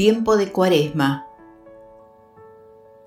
Tiempo de Cuaresma.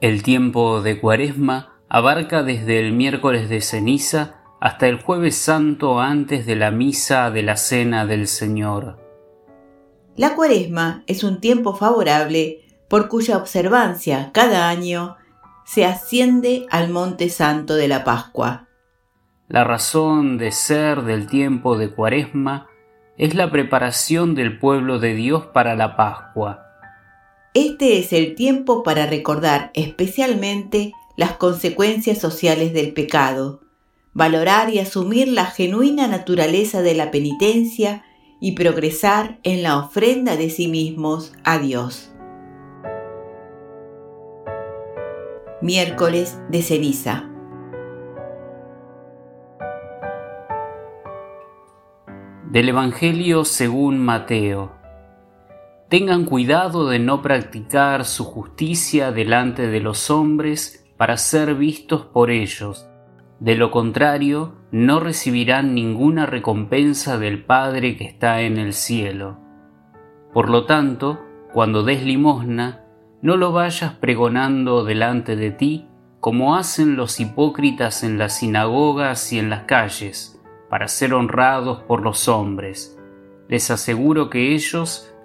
El tiempo de Cuaresma abarca desde el miércoles de ceniza hasta el jueves santo antes de la misa de la Cena del Señor. La Cuaresma es un tiempo favorable por cuya observancia cada año se asciende al Monte Santo de la Pascua. La razón de ser del tiempo de Cuaresma es la preparación del pueblo de Dios para la Pascua. Este es el tiempo para recordar especialmente las consecuencias sociales del pecado, valorar y asumir la genuina naturaleza de la penitencia y progresar en la ofrenda de sí mismos a Dios. Miércoles de ceniza. Del Evangelio según Mateo. Tengan cuidado de no practicar su justicia delante de los hombres para ser vistos por ellos. De lo contrario, no recibirán ninguna recompensa del Padre que está en el cielo. Por lo tanto, cuando des limosna, no lo vayas pregonando delante de ti, como hacen los hipócritas en las sinagogas y en las calles, para ser honrados por los hombres. Les aseguro que ellos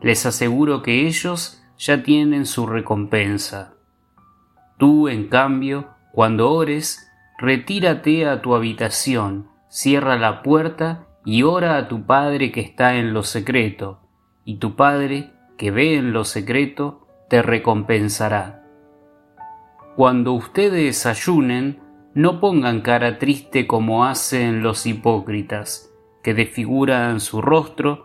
Les aseguro que ellos ya tienen su recompensa. Tú, en cambio, cuando ores, retírate a tu habitación, cierra la puerta y ora a tu Padre que está en lo secreto, y tu Padre, que ve en lo secreto, te recompensará. Cuando ustedes ayunen, no pongan cara triste como hacen los hipócritas, que desfiguran su rostro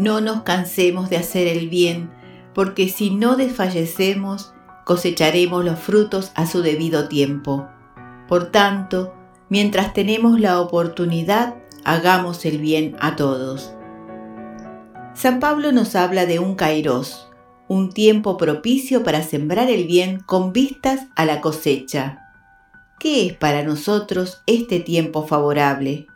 No nos cansemos de hacer el bien, porque si no desfallecemos, cosecharemos los frutos a su debido tiempo. Por tanto, mientras tenemos la oportunidad, hagamos el bien a todos. San Pablo nos habla de un kairos, un tiempo propicio para sembrar el bien con vistas a la cosecha. ¿Qué es para nosotros este tiempo favorable?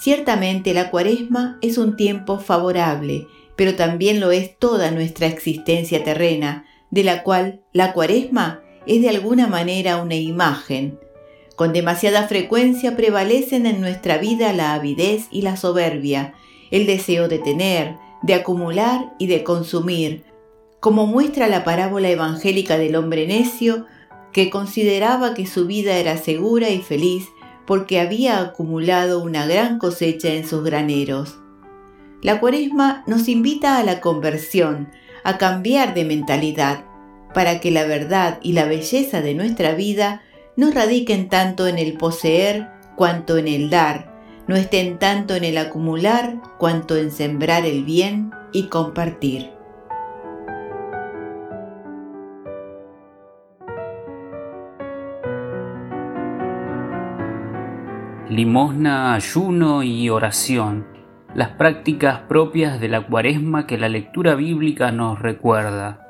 Ciertamente la cuaresma es un tiempo favorable, pero también lo es toda nuestra existencia terrena, de la cual la cuaresma es de alguna manera una imagen. Con demasiada frecuencia prevalecen en nuestra vida la avidez y la soberbia, el deseo de tener, de acumular y de consumir, como muestra la parábola evangélica del hombre necio, que consideraba que su vida era segura y feliz porque había acumulado una gran cosecha en sus graneros. La cuaresma nos invita a la conversión, a cambiar de mentalidad, para que la verdad y la belleza de nuestra vida no radiquen tanto en el poseer cuanto en el dar, no estén tanto en el acumular cuanto en sembrar el bien y compartir. Limosna, ayuno y oración, las prácticas propias de la cuaresma que la lectura bíblica nos recuerda.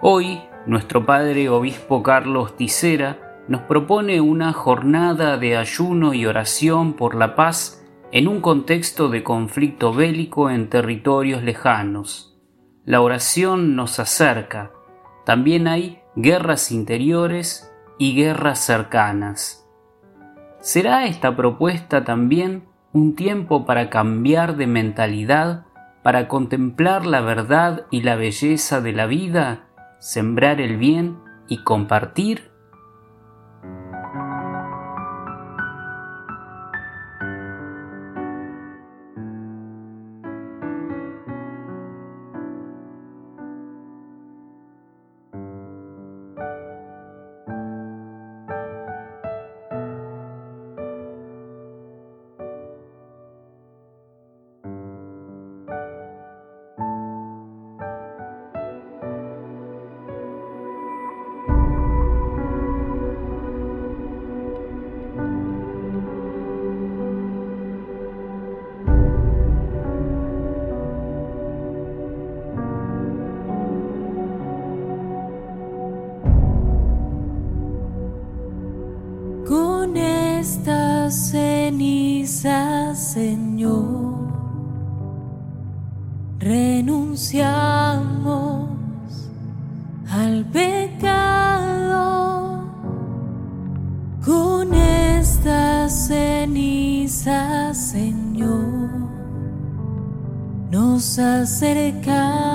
Hoy, nuestro Padre Obispo Carlos Tisera nos propone una jornada de ayuno y oración por la paz en un contexto de conflicto bélico en territorios lejanos. La oración nos acerca. También hay guerras interiores y guerras cercanas. ¿Será esta propuesta también un tiempo para cambiar de mentalidad para contemplar la verdad y la belleza de la vida, sembrar el bien y compartir Señor, renunciamos al pecado con esta ceniza, Señor, nos acercamos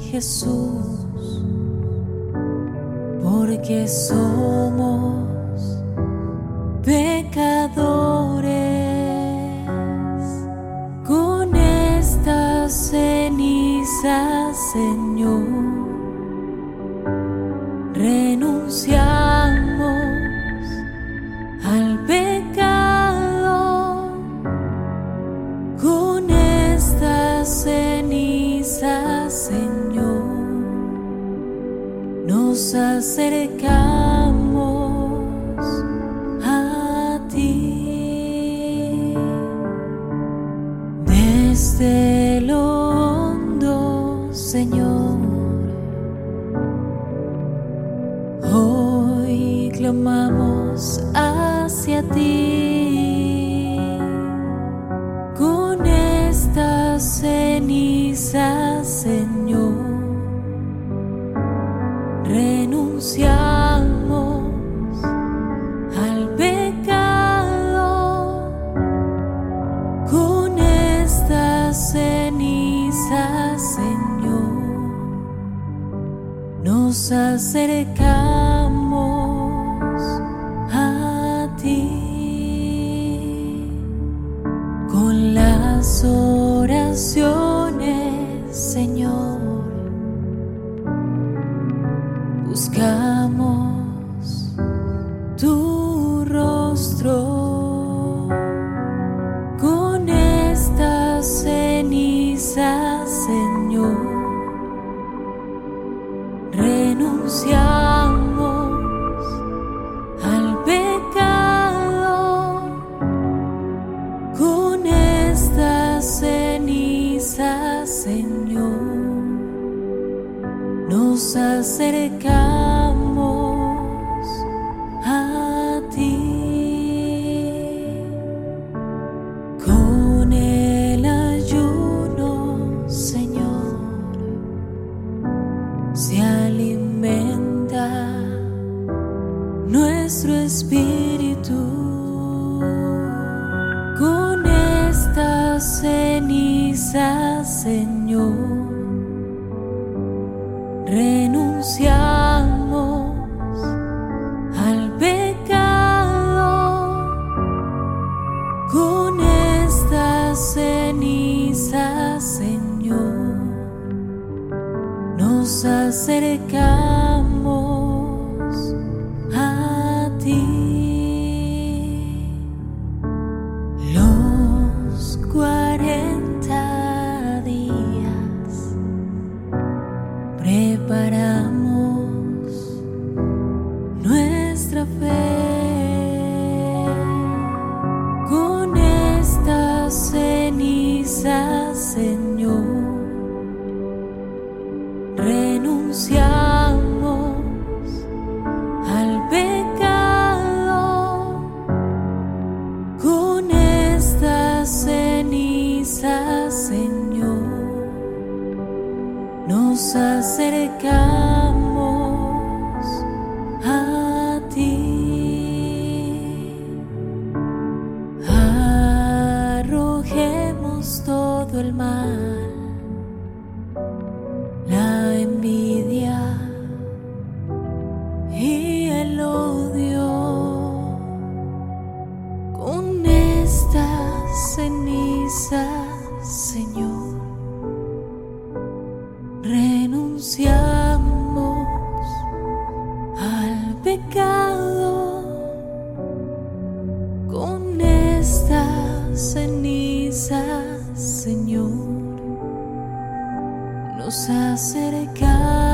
Jesús, porque somos pecadores. Con estas cenizas, Nos acercamos a ti desde lo hondo, Señor. clamamos hacia ti con esta ceniza, Nos acercamos oraciones, nos acercamos a ti. Con el ayuno, Señor, se alimenta nuestro espíritu. Con esta ceniza, Señor renunciamos al pecado con esta ceniza, Señor. Nos acercamos Señor. Renunciamos al pecado con estas cenizas, Señor. Nos acercamos el mal, la envidia y el odio con estas cenizas, Señor. Renunciamos nos acercamos.